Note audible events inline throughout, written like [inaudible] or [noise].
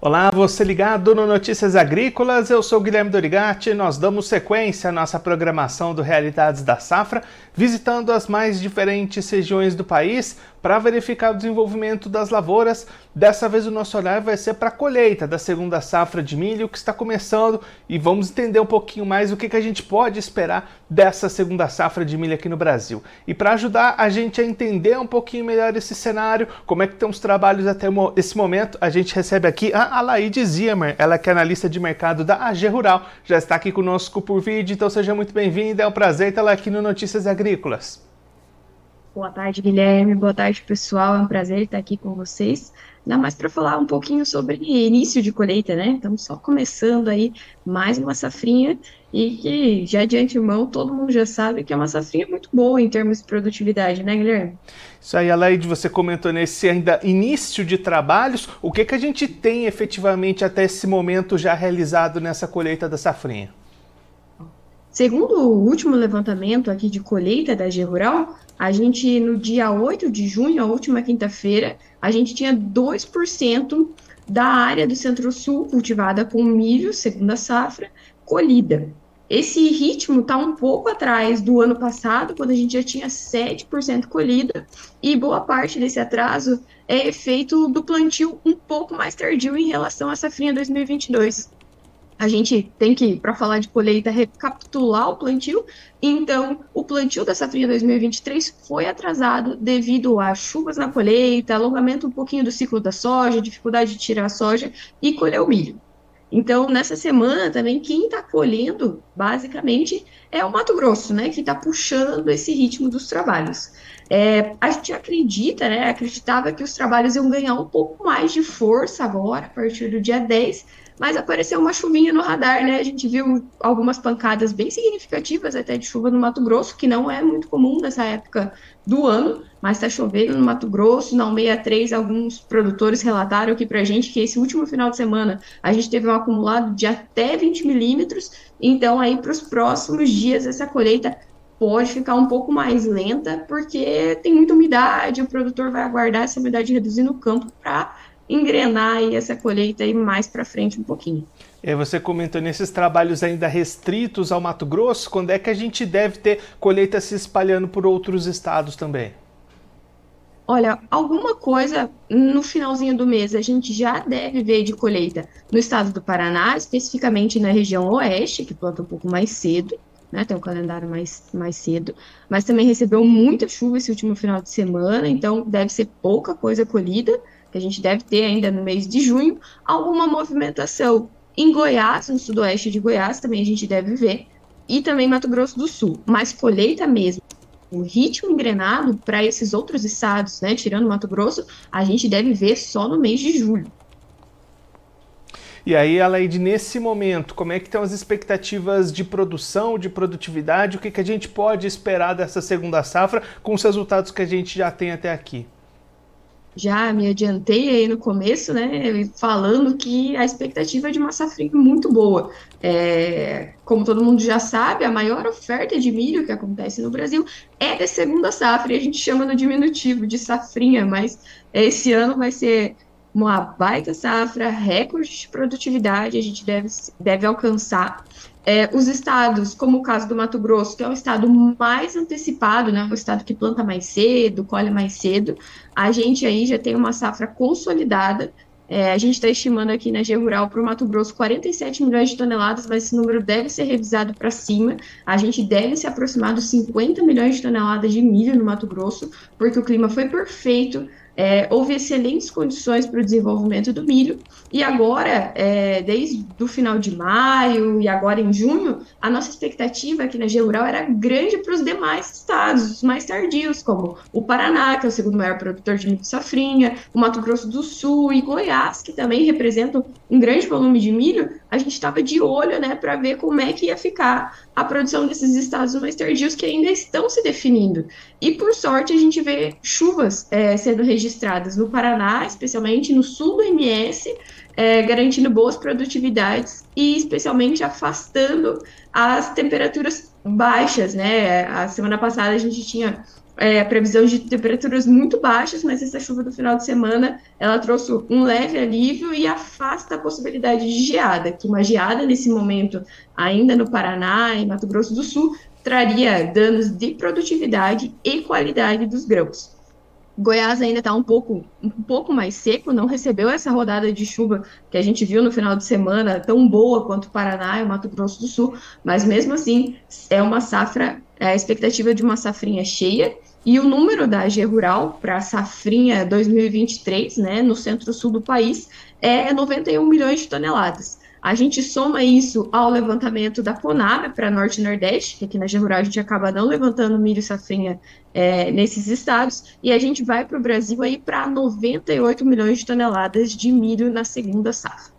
Olá, você ligado no Notícias Agrícolas, eu sou Guilherme Dorigati. Nós damos sequência à nossa programação do Realidades da Safra, visitando as mais diferentes regiões do país para verificar o desenvolvimento das lavouras. Dessa vez o nosso olhar vai ser para a colheita da segunda safra de milho que está começando e vamos entender um pouquinho mais o que, que a gente pode esperar dessa segunda safra de milho aqui no Brasil. E para ajudar a gente a entender um pouquinho melhor esse cenário, como é que estão os trabalhos até esse momento, a gente recebe aqui Alaide Ziemer, ela que é analista de mercado da AG Rural, já está aqui conosco por vídeo, então seja muito bem-vinda, é um prazer tê-la aqui no Notícias Agrícolas. Boa tarde, Guilherme. Boa tarde, pessoal. É um prazer estar aqui com vocês. Ainda mais para falar um pouquinho sobre início de colheita, né? Estamos só começando aí mais uma safrinha e que já de antemão todo mundo já sabe que é uma safrinha muito boa em termos de produtividade, né, Guilherme? Isso aí, Aleide, você comentou nesse ainda início de trabalhos. O que, que a gente tem efetivamente até esse momento já realizado nessa colheita da safrinha? Segundo o último levantamento aqui de colheita da G Rural, a gente, no dia 8 de junho, a última quinta-feira, a gente tinha 2% da área do Centro-Sul cultivada com milho, segunda safra, colhida. Esse ritmo está um pouco atrás do ano passado, quando a gente já tinha 7% colhida, e boa parte desse atraso é efeito do plantio um pouco mais tardio em relação à safrinha 2022 a gente tem que, para falar de colheita, recapitular o plantio. Então, o plantio da safrinha 2023 foi atrasado devido a chuvas na colheita, alongamento um pouquinho do ciclo da soja, dificuldade de tirar a soja e colher o milho. Então, nessa semana também, quem está colhendo, basicamente, é o Mato Grosso, né, que está puxando esse ritmo dos trabalhos. É, a gente acredita, né, acreditava que os trabalhos iam ganhar um pouco mais de força agora, a partir do dia 10, mas apareceu uma chuvinha no radar, né? A gente viu algumas pancadas bem significativas até de chuva no Mato Grosso, que não é muito comum nessa época do ano, mas está chovendo no Mato Grosso. Na 63, alguns produtores relataram aqui para a gente que esse último final de semana a gente teve um acumulado de até 20 milímetros. Então, aí para os próximos dias, essa colheita pode ficar um pouco mais lenta, porque tem muita umidade, o produtor vai aguardar essa umidade reduzir no campo para engrenar essa colheita aí mais para frente um pouquinho. É, você comentou nesses trabalhos ainda restritos ao Mato Grosso, quando é que a gente deve ter colheita se espalhando por outros estados também? Olha, alguma coisa no finalzinho do mês a gente já deve ver de colheita no estado do Paraná, especificamente na região oeste, que planta um pouco mais cedo, né? Tem um calendário mais, mais cedo, mas também recebeu muita chuva esse último final de semana, então deve ser pouca coisa colhida que a gente deve ter ainda no mês de junho, alguma movimentação em Goiás, no sudoeste de Goiás, também a gente deve ver, e também Mato Grosso do Sul, mas colheita mesmo. O ritmo engrenado para esses outros estados, né, tirando Mato Grosso, a gente deve ver só no mês de julho. E aí, Aleide, nesse momento, como é que estão as expectativas de produção, de produtividade? O que, que a gente pode esperar dessa segunda safra com os resultados que a gente já tem até aqui? Já me adiantei aí no começo, né, falando que a expectativa é de uma safrinha muito boa. É, como todo mundo já sabe, a maior oferta de milho que acontece no Brasil é da segunda safra, e a gente chama no diminutivo de safrinha, mas esse ano vai ser uma baita safra, recorde de produtividade, a gente deve, deve alcançar. É, os estados, como o caso do Mato Grosso, que é o estado mais antecipado, né, o estado que planta mais cedo, colhe mais cedo, a gente aí já tem uma safra consolidada. É, a gente está estimando aqui na G Rural para o Mato Grosso 47 milhões de toneladas, mas esse número deve ser revisado para cima. A gente deve se aproximar dos 50 milhões de toneladas de milho no Mato Grosso, porque o clima foi perfeito é, houve excelentes condições para o desenvolvimento do milho, e agora, é, desde o final de maio e agora em junho, a nossa expectativa aqui na G Rural era grande para os demais estados, os mais tardios, como o Paraná, que é o segundo maior produtor de milho safrinha, o Mato Grosso do Sul e Goiás, que também representam um grande volume de milho, a gente estava de olho né, para ver como é que ia ficar a produção desses estados mais tardios que ainda estão se definindo. E por sorte a gente vê chuvas é, sendo registradas no Paraná, especialmente no sul do MS, é, garantindo boas produtividades e especialmente afastando as temperaturas baixas, né? A semana passada a gente tinha é, previsão de temperaturas muito baixas, mas essa chuva do final de semana ela trouxe um leve alívio e afasta a possibilidade de geada, que uma geada nesse momento, ainda no Paraná e Mato Grosso do Sul, traria danos de produtividade e qualidade dos grãos. Goiás ainda está um pouco, um pouco mais seco, não recebeu essa rodada de chuva que a gente viu no final de semana, tão boa quanto o Paraná e o Mato Grosso do Sul, mas mesmo assim é uma safra, é a expectativa de uma safrinha cheia, e o número da AG Rural para a safrinha 2023, né, no centro-sul do país, é 91 milhões de toneladas. A gente soma isso ao levantamento da Conab para Norte e Nordeste, que aqui na Rural a gente acaba não levantando milho e safrinha é, nesses estados, e a gente vai para o Brasil aí para 98 milhões de toneladas de milho na segunda safra.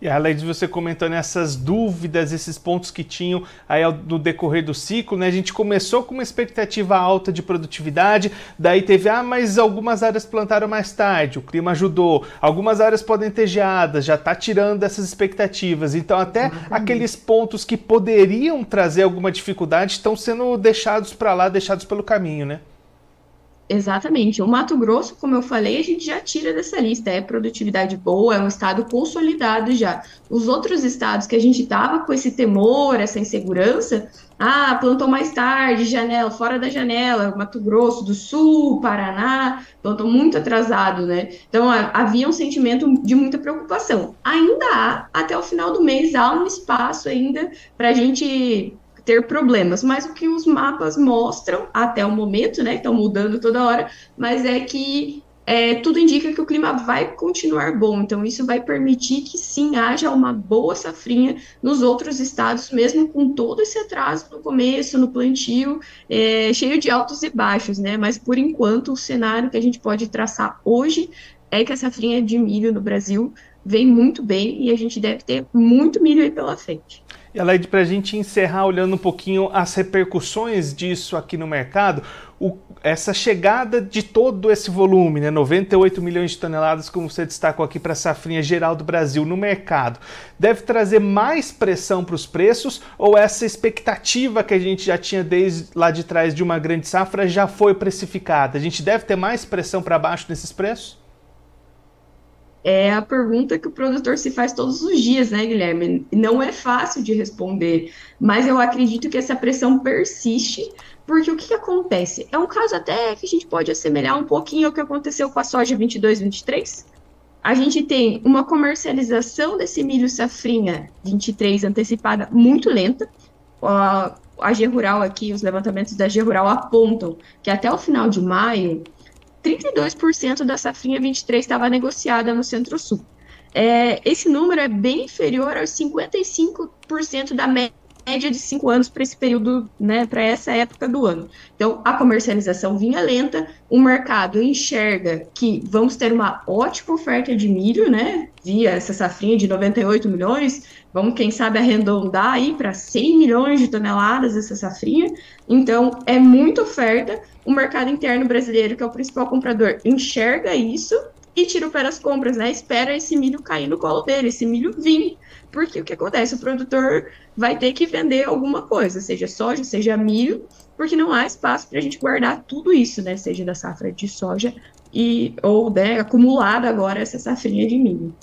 E além de você comentando essas dúvidas, esses pontos que tinham aí no decorrer do ciclo, né? A gente começou com uma expectativa alta de produtividade, daí teve, ah, mas algumas áreas plantaram mais tarde, o clima ajudou, algumas áreas podem ter geadas, já está tirando essas expectativas. Então, até uhum. aqueles pontos que poderiam trazer alguma dificuldade estão sendo deixados para lá, deixados pelo caminho, né? Exatamente. O Mato Grosso, como eu falei, a gente já tira dessa lista. É produtividade boa, é um estado consolidado já. Os outros estados que a gente tava com esse temor, essa insegurança, ah, plantou mais tarde, janela, fora da janela, Mato Grosso do Sul, Paraná, plantou muito atrasado, né? Então havia um sentimento de muita preocupação. Ainda há, até o final do mês, há um espaço ainda para a gente ter problemas, mas o que os mapas mostram até o momento, né, estão mudando toda hora, mas é que é, tudo indica que o clima vai continuar bom, então isso vai permitir que sim haja uma boa safrinha nos outros estados, mesmo com todo esse atraso no começo, no plantio, é, cheio de altos e baixos, né? Mas por enquanto o cenário que a gente pode traçar hoje é que a safrinha de milho no Brasil vem muito bem e a gente deve ter muito milho aí pela frente. E Aleide, para a gente encerrar olhando um pouquinho as repercussões disso aqui no mercado, o, essa chegada de todo esse volume, né, 98 milhões de toneladas, como você destacou aqui para a safrinha geral do Brasil no mercado, deve trazer mais pressão para os preços ou essa expectativa que a gente já tinha desde lá de trás de uma grande safra já foi precificada? A gente deve ter mais pressão para baixo nesses preços? É a pergunta que o produtor se faz todos os dias, né, Guilherme? Não é fácil de responder, mas eu acredito que essa pressão persiste, porque o que, acontece? É um caso até que a gente pode assemelhar um pouquinho ao que aconteceu com a soja 22-23. A gente tem uma comercialização desse milho safrinha 23 antecipada muito lenta. A, a G Rural aqui, os levantamentos da G Rural apontam que até o final de maio 32% da safrinha 23 estava negociada no Centro-Sul. É, esse número é bem inferior aos 55% da média de cinco anos para esse período, né, para essa época do ano. Então, a comercialização vinha lenta, o mercado enxerga que vamos ter uma ótima oferta de milho, né, via essa safrinha de 98 milhões, vamos, quem sabe, arredondar aí para 100 milhões de toneladas essa safrinha. Então, é muita oferta, o mercado interno brasileiro, que é o principal comprador, enxerga isso e tira pé das compras, né? Espera esse milho cair no colo dele, esse milho vir. Porque o que acontece? O produtor vai ter que vender alguma coisa, seja soja, seja milho, porque não há espaço para a gente guardar tudo isso, né? Seja da safra de soja e ou né, acumulada agora essa safrinha de milho.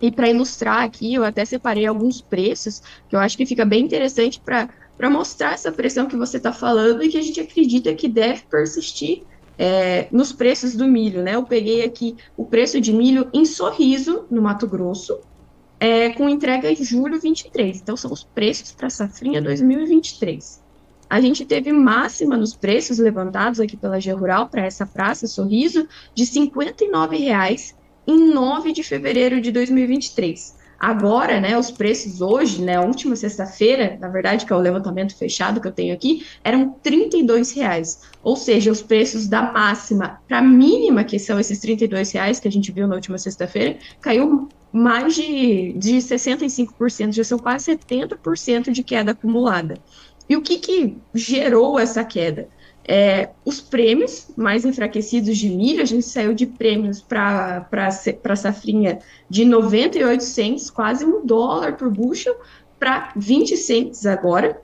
E para ilustrar aqui, eu até separei alguns preços que eu acho que fica bem interessante para para mostrar essa pressão que você está falando e que a gente acredita que deve persistir é, nos preços do milho, né? Eu peguei aqui o preço de milho em Sorriso, no Mato Grosso, é, com entrega em julho 23. Então, são os preços para a safrinha 2023. A gente teve máxima nos preços levantados aqui pela G Rural para essa praça Sorriso de R$ 59,00 em 9 de fevereiro de 2023. Agora, né, os preços hoje, né, última sexta-feira, na verdade, que é o levantamento fechado que eu tenho aqui, eram R$ reais. Ou seja, os preços da máxima para a mínima, que são esses R$ reais que a gente viu na última sexta-feira, caiu mais de, de 65%, já são quase 70% de queda acumulada. E o que, que gerou essa queda? É, os prêmios mais enfraquecidos de milho, a gente saiu de prêmios para a safrinha de 98 cents, quase um dólar por bushel, para 20 cents agora.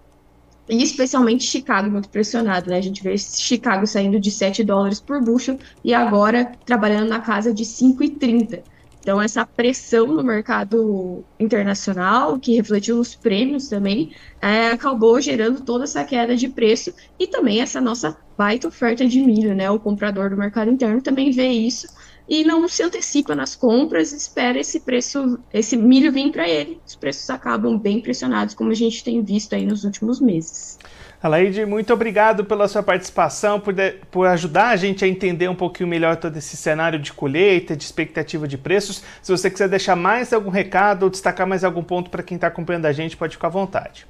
e especialmente Chicago muito pressionado, né? A gente vê Chicago saindo de 7 dólares por bushel e agora trabalhando na casa de 5,30. Então, essa pressão no mercado internacional, que refletiu nos prêmios também, é, acabou gerando toda essa queda de preço e também essa nossa baita oferta de milho, né? O comprador do mercado interno também vê isso e não se antecipa nas compras, espera esse preço, esse milho vir para ele. Os preços acabam bem pressionados, como a gente tem visto aí nos últimos meses. Alaide, muito obrigado pela sua participação, por, de, por ajudar a gente a entender um pouquinho melhor todo esse cenário de colheita, de expectativa de preços. Se você quiser deixar mais algum recado ou destacar mais algum ponto para quem está acompanhando a gente, pode ficar à vontade.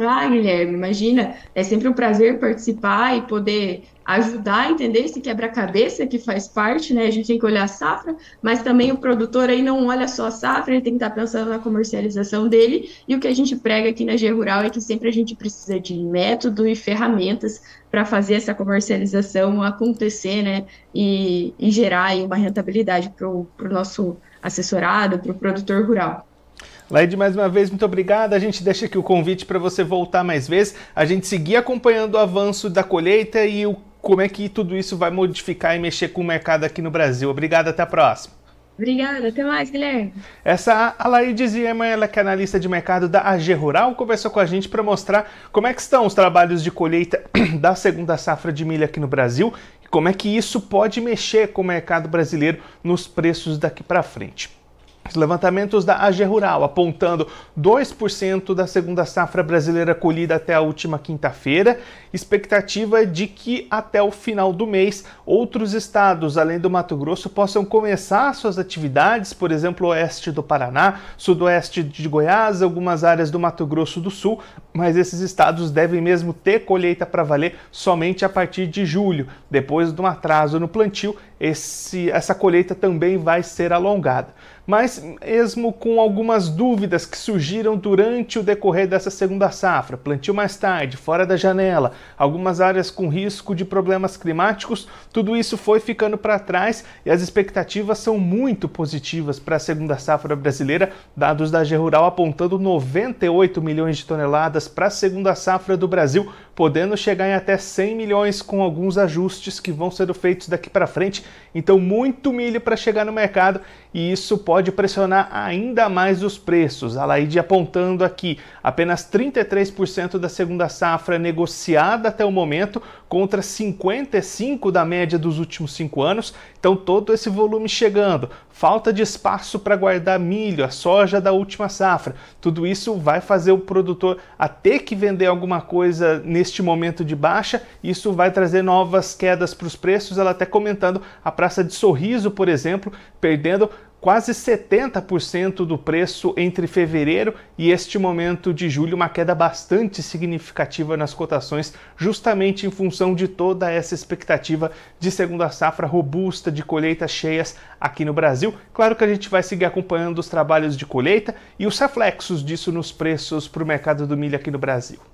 Ah, Guilherme, imagina, é sempre um prazer participar e poder ajudar a entender esse quebra-cabeça que faz parte, né? A gente tem que olhar a safra, mas também o produtor aí não olha só a safra, ele tem que estar pensando na comercialização dele. E o que a gente prega aqui na G Rural é que sempre a gente precisa de método e ferramentas para fazer essa comercialização acontecer, né? E, e gerar aí uma rentabilidade para o nosso assessorado, para o produtor rural. Laide, mais uma vez, muito obrigado. A gente deixa aqui o convite para você voltar mais vezes, a gente seguir acompanhando o avanço da colheita e o, como é que tudo isso vai modificar e mexer com o mercado aqui no Brasil. Obrigado, até a próxima. Obrigada, até mais, Guilherme. Essa a Laide Zierman, ela que é analista de mercado da AG Rural, conversou com a gente para mostrar como é que estão os trabalhos de colheita [clears throat] da segunda safra de milho aqui no Brasil e como é que isso pode mexer com o mercado brasileiro nos preços daqui para frente. Os levantamentos da AG Rural apontando 2% da segunda safra brasileira colhida até a última quinta-feira, expectativa de que até o final do mês outros estados, além do Mato Grosso, possam começar suas atividades, por exemplo, oeste do Paraná, sudoeste de Goiás, algumas áreas do Mato Grosso do Sul, mas esses estados devem mesmo ter colheita para valer somente a partir de julho. Depois de um atraso no plantio, esse, essa colheita também vai ser alongada mas mesmo com algumas dúvidas que surgiram durante o decorrer dessa segunda safra, plantio mais tarde, fora da janela, algumas áreas com risco de problemas climáticos, tudo isso foi ficando para trás e as expectativas são muito positivas para a segunda safra brasileira, dados da G Rural apontando 98 milhões de toneladas para a segunda safra do Brasil, podendo chegar em até 100 milhões com alguns ajustes que vão ser feitos daqui para frente. Então, muito milho para chegar no mercado e isso pode pressionar ainda mais os preços. A Laide apontando aqui apenas 33% da segunda safra negociada até o momento, contra 55% da média dos últimos cinco anos. Então, todo esse volume chegando, falta de espaço para guardar milho, a soja da última safra, tudo isso vai fazer o produtor a ter que vender alguma coisa neste momento de baixa. Isso vai trazer novas quedas para os preços. Ela até comentando a Praça de Sorriso, por exemplo, perdendo quase 70% do preço entre fevereiro e este momento de julho, uma queda bastante significativa nas cotações, justamente em função de toda essa expectativa de segunda safra robusta, de colheitas cheias aqui no Brasil. Claro que a gente vai seguir acompanhando os trabalhos de colheita e os reflexos disso nos preços para o mercado do milho aqui no Brasil.